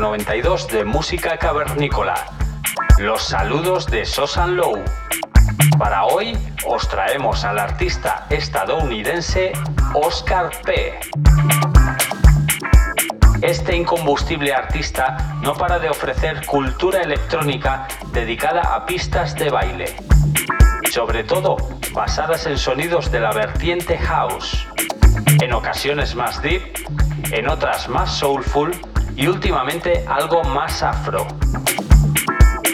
192 de música cavernícola. Los saludos de Sosan Low. Para hoy os traemos al artista estadounidense Oscar P. Este incombustible artista no para de ofrecer cultura electrónica dedicada a pistas de baile, sobre todo basadas en sonidos de la vertiente house, en ocasiones más deep, en otras más soulful y últimamente algo más afro.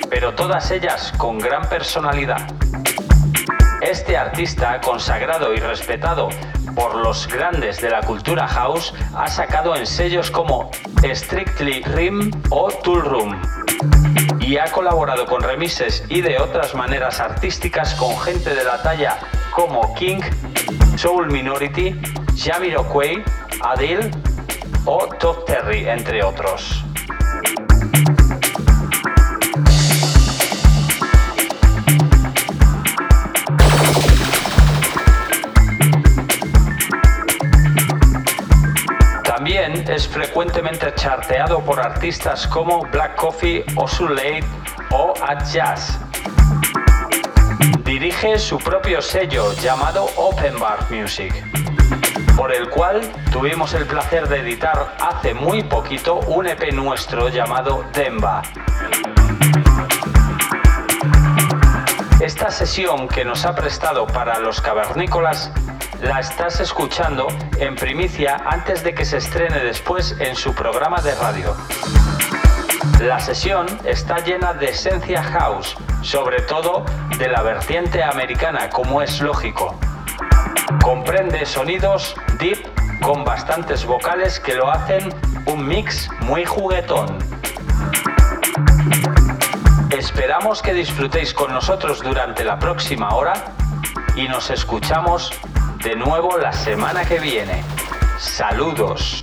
Pero todas ellas con gran personalidad. Este artista, consagrado y respetado por los grandes de la cultura house, ha sacado en sellos como Strictly Rim o Tool Room y ha colaborado con remises y de otras maneras artísticas con gente de la talla como King, Soul Minority, Jamiroquai, Adil o Top Terry, entre otros. También es frecuentemente charteado por artistas como Black Coffee o Late o At Jazz. Dirige su propio sello llamado Open Bar Music por el cual tuvimos el placer de editar hace muy poquito un EP nuestro llamado Demba. Esta sesión que nos ha prestado para los cavernícolas la estás escuchando en primicia antes de que se estrene después en su programa de radio. La sesión está llena de esencia house, sobre todo de la vertiente americana, como es lógico. Comprende sonidos deep con bastantes vocales que lo hacen un mix muy juguetón. Esperamos que disfrutéis con nosotros durante la próxima hora y nos escuchamos de nuevo la semana que viene. Saludos.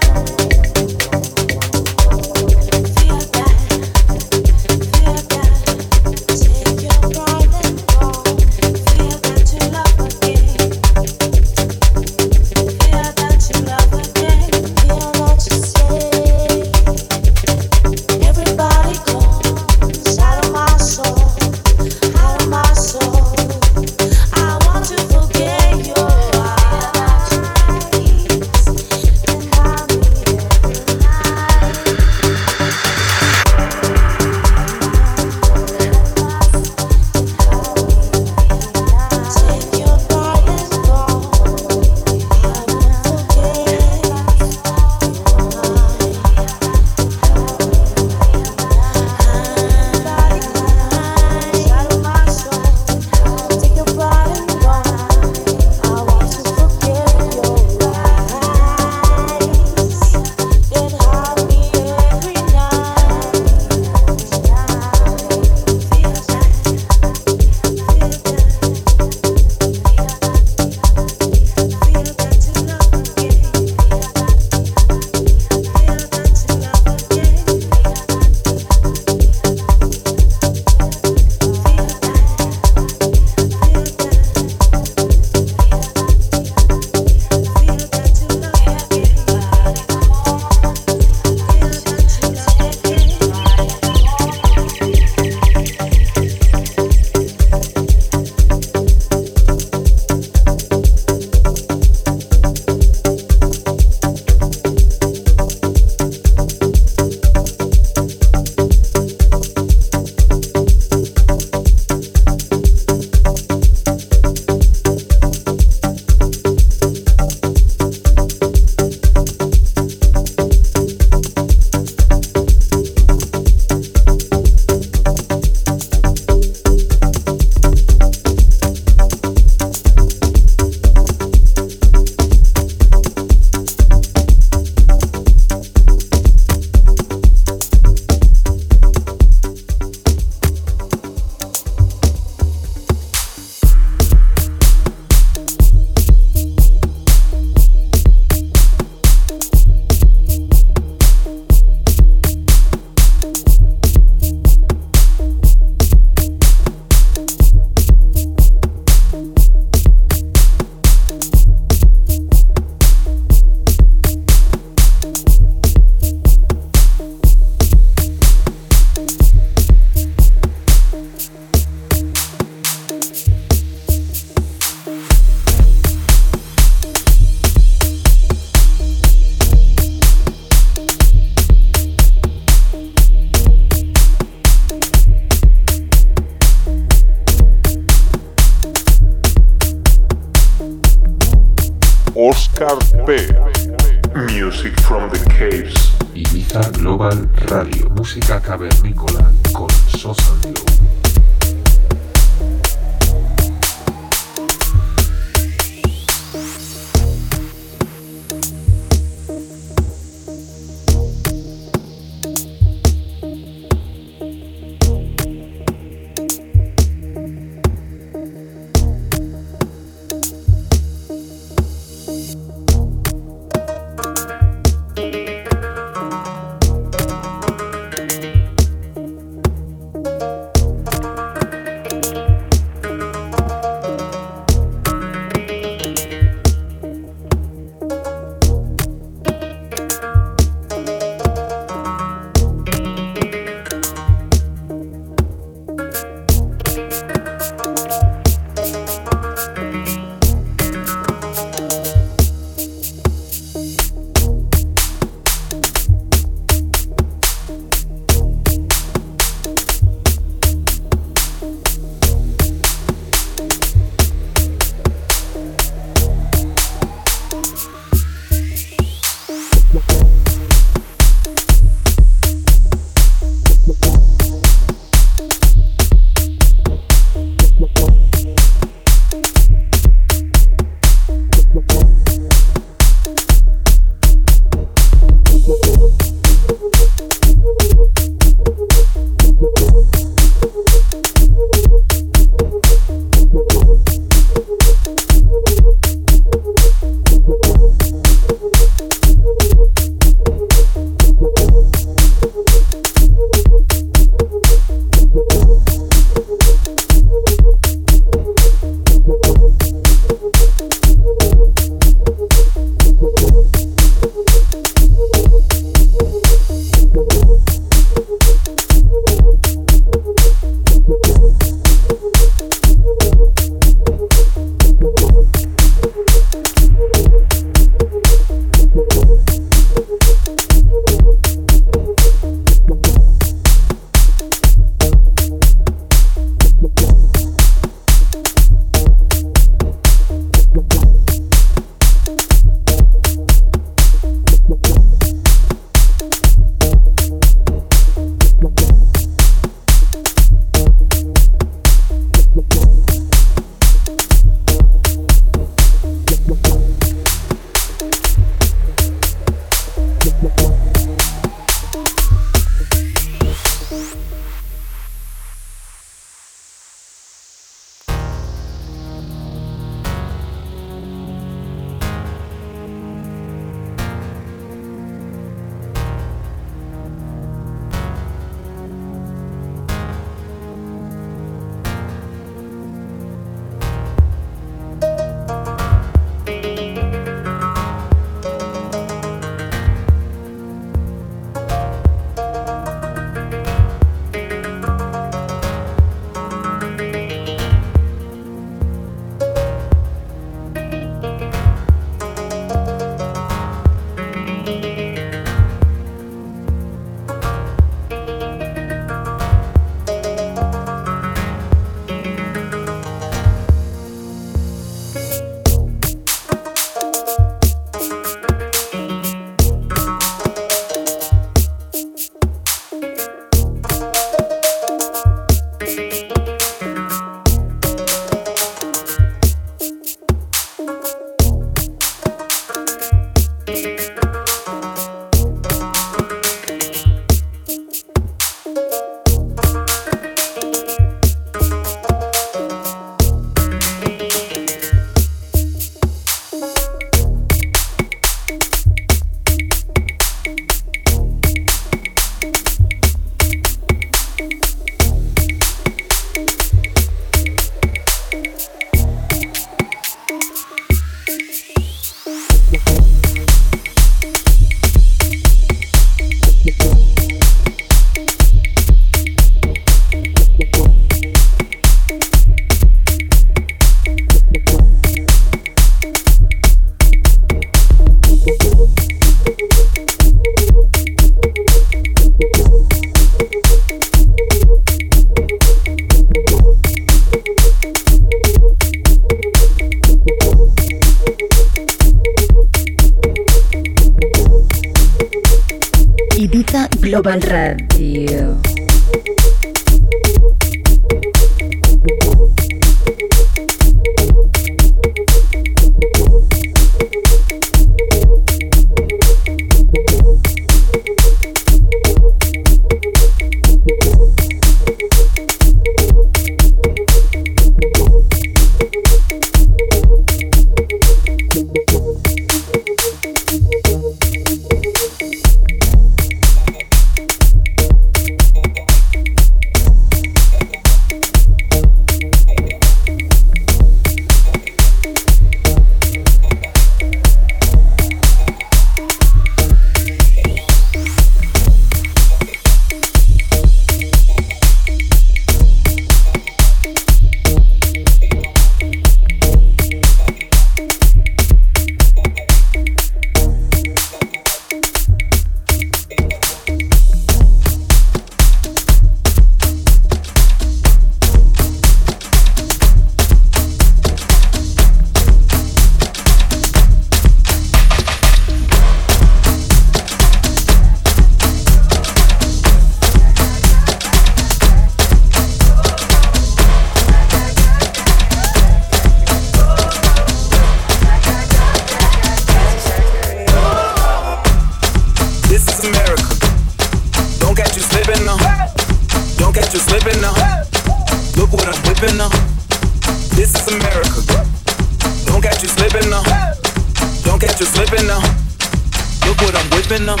living up.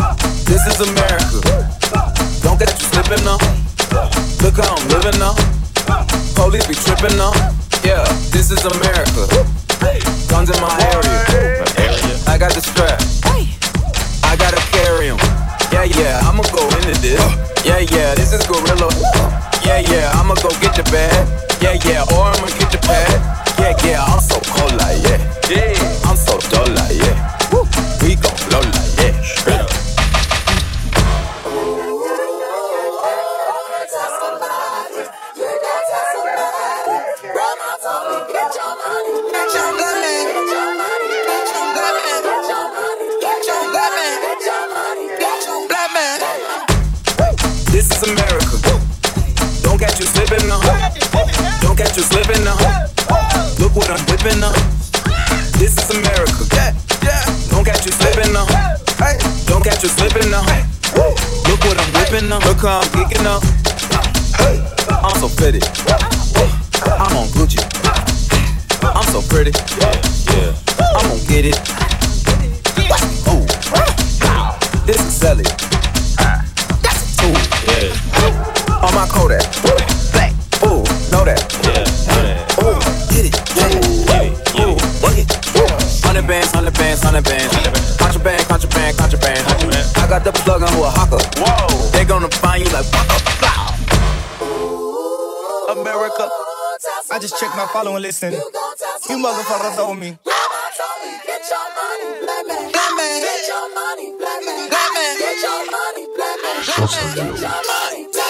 Uh. This is America. Don't get you slipping up. Look how I'm living up. Police be tripping up. Yeah, this is America. Guns in my area. I got the strap. I gotta carry em. Yeah, yeah, I'ma go into this. Yeah, yeah, this is gorilla. Yeah, yeah, I'ma go get your bag. come. Follow and listen. You motherfuckers owe me. Get your money, black man. Black man. Get your money, black man. Black man. Get your money. Black man. Get your money, black man.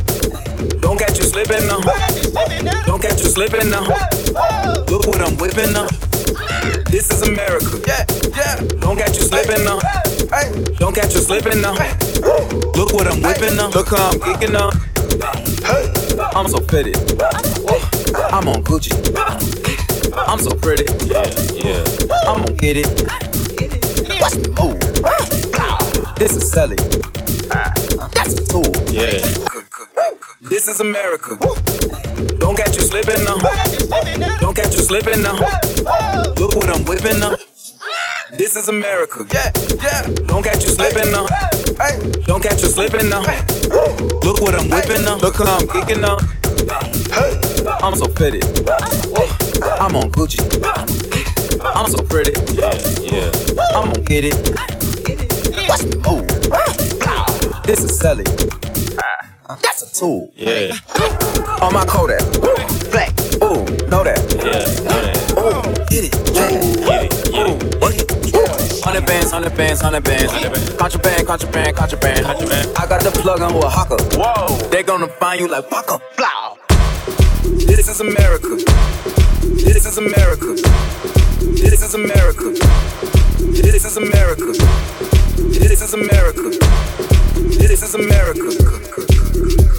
Don't catch you slipping now. Don't catch you slipping now. Look what I'm whipping now. This is America. Yeah, yeah. Don't catch you slipping now. Don't catch you slipping now. Look what I'm whipping now. Look how I'm kicking up. I'm so pretty. I'm on Gucci. I'm so pretty. Yeah, yeah. I'm gonna get it. Watch me move. This is Sally. Ah. That's a tool. Yeah. This This is America. Don't catch you slipping now. Don't catch you slipping now. Look what I'm whipping now. This is America. Yeah, yeah. Don't catch you slipping now. Don't catch you slipping now. Look what I'm whipping now. Look how I'm kicking now. I'm so pretty. I'm on Gucci. I'm so pretty. Yeah, yeah. I'm gonna get it. Watch me move. This is Sally. That's a tool. Yeah. On my Kodak. Black. Ooh, know that. Yeah, know that. Ooh, get it. Yeah. Get it, get it. Hundred bands, hundred bands, hundred bands. Contraband, contraband, contraband. Contraband. I got the plug on with a hawker. Whoa. They gonna find you like Waka. Blah. This is America. This is America. This is America. This is America. This is America. This is America. Listen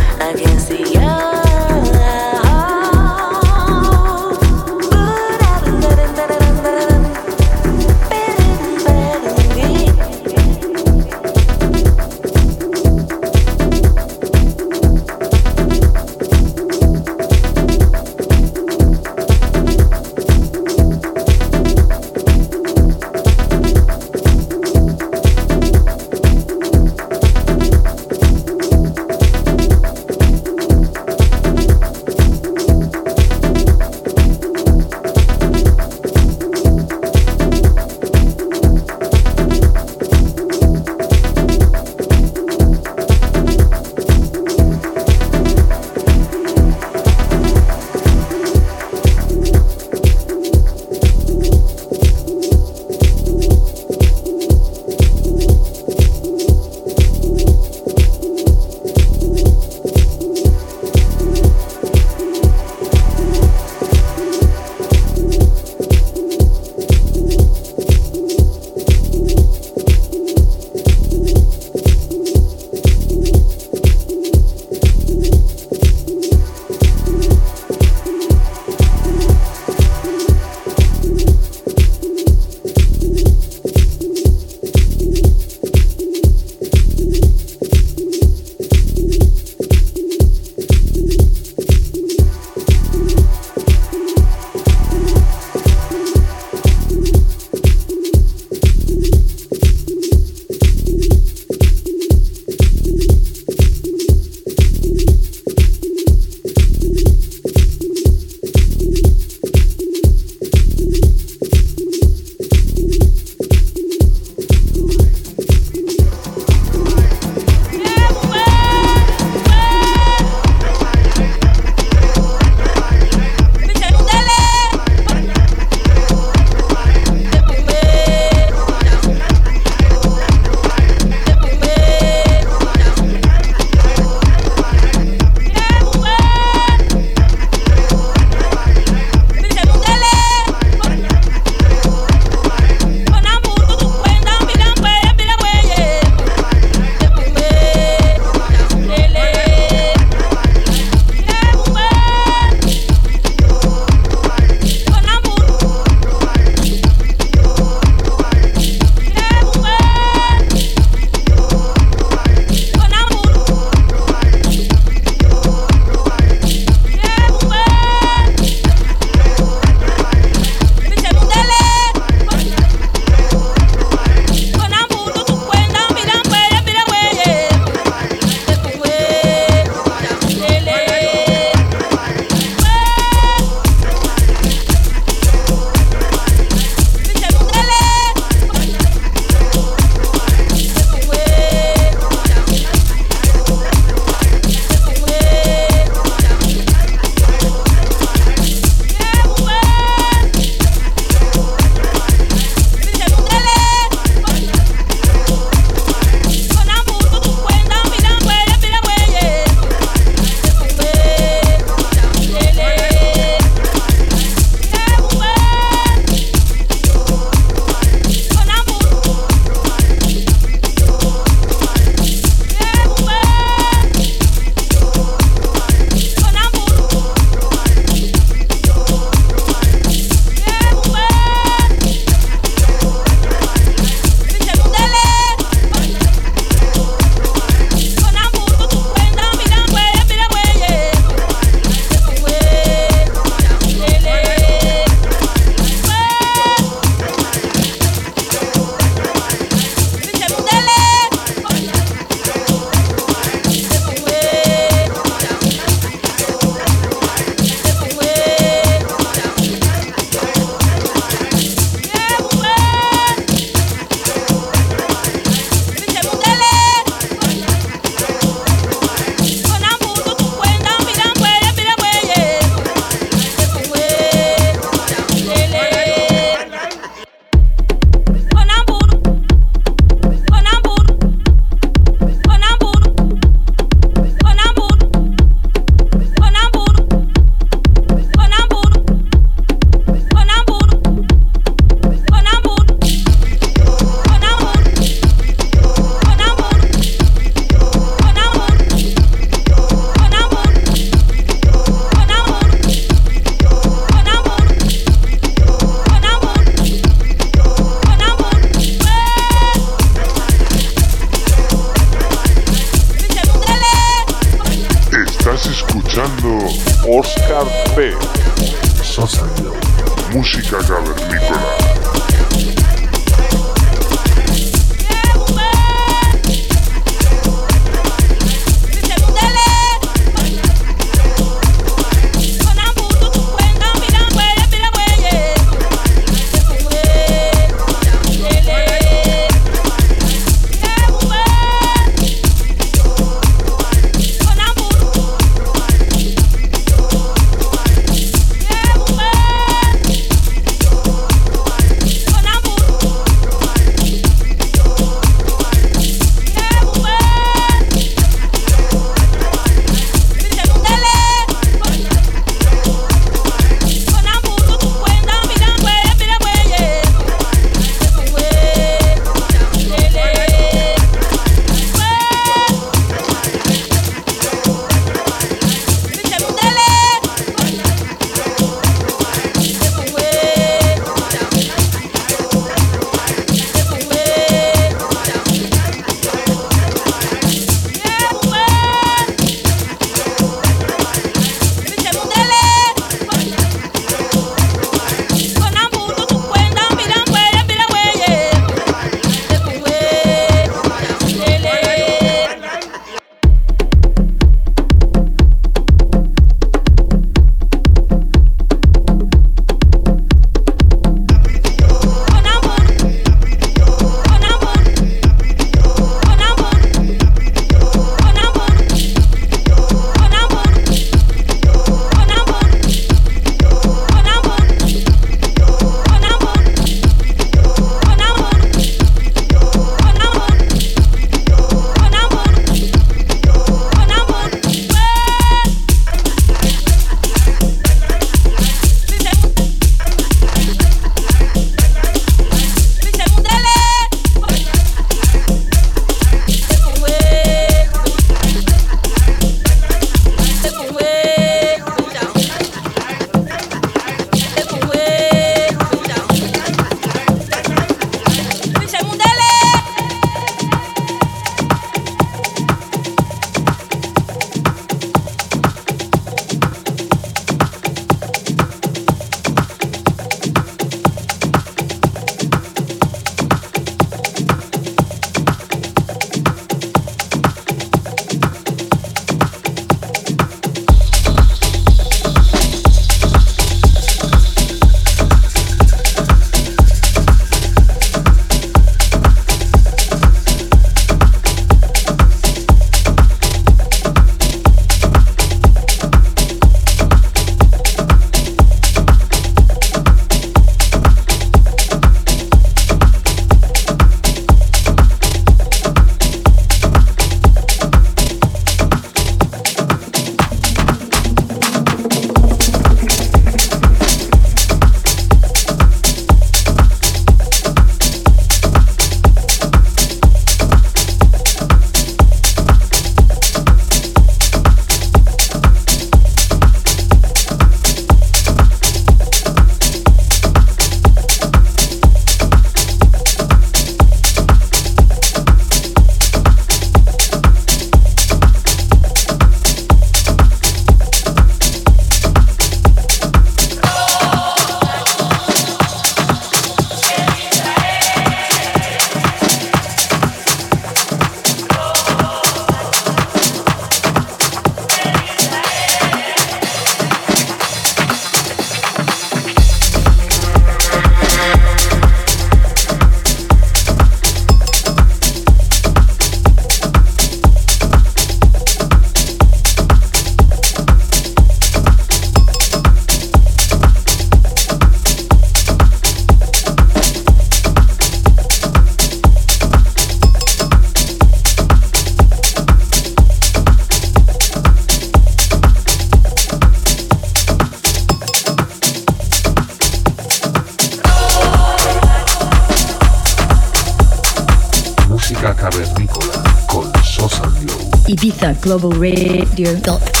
globalradio.com.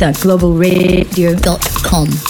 ibizaglobalradio.com.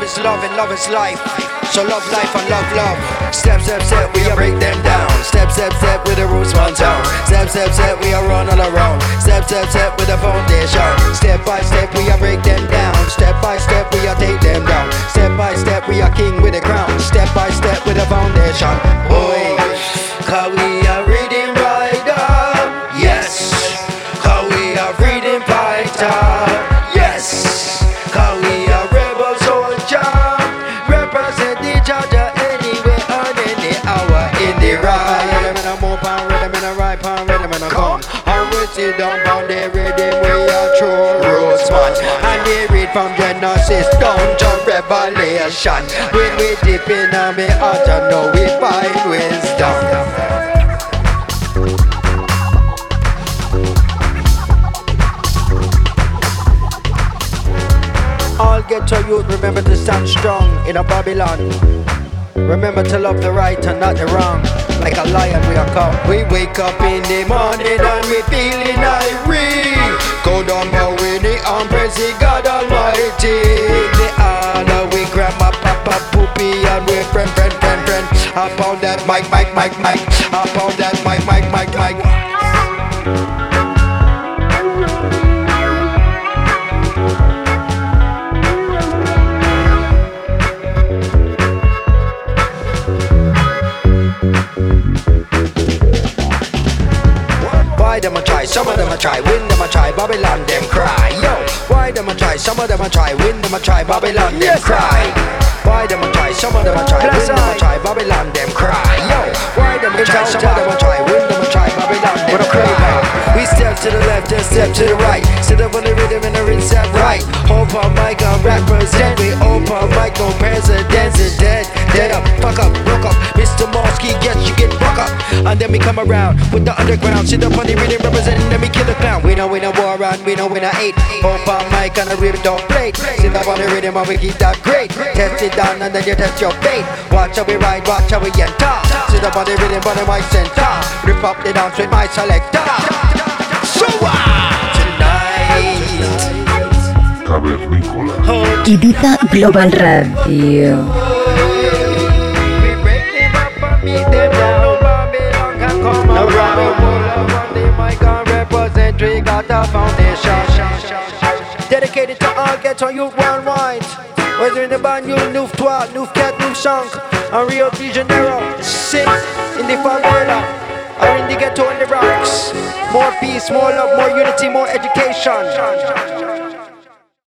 Is love and love is life. So love life and love love. Step, step, step, we are break them down. Step, step, step with the roots one town. Step, step, step, we are run all around. Step, step, step with the foundation. Step by step, we are break them down. Step by step, we are take them down. Step by step, we are king with the crown. Step by step with the foundation. Boy, cause we from Genesis down to Revelation. When we dip in me heart, I know we find wisdom. All get to youth, remember to stand strong in a Babylon. Remember to love the right and not the wrong. Like a lion we are come. We wake up in the morning and we feeling irate. Go down we the arm praise God Almighty. The honor we grandma, papa, poopy and we friend, friend, friend, friend. Up on that mic, mic, mic, mic. Up on that mic, mic, mic, mic. Why them a try? Some of them a try. Win them a try. Babylon them cry. Yo. Why them a try? Some of them a try. Win them a try. Babylon them cry. Why them a try? Some of them a try. Win them a try. Babylon them cry. Yo. Why them a try? Some of them a try. Win them a try. Babylon them cry. We step to the left and step to the right. Sit up on the rhythm and the rinse that right. Open mic and represent. We open mic, no presidents is dead. Dead up, fuck up, broke up. Mr. Mosky gets you get fuck up. And then we come around with the underground. Sit up on the rhythm representing, then we kill the clown. We know we a war and we know we know eight. Open mic and a rip don't plate. Sit up on the rhythm and we keep that great. Test it down and then you test your fate. Watch how we ride, watch how we enter. Sit up on the rhythm, but the mic center. Rip up the dance with my selector. Ibiza Global Radio. We break them up and beat them down. Babylon can come around. Pull up on the mic and represent. We got a foundation. Dedicated to all ghetto youth worldwide. Whether in the band, you new twat, new cat, new song. And Rio de Janeiro, sing in the favela. Or in the ghetto and the rocks. More peace, more love, more unity, more education.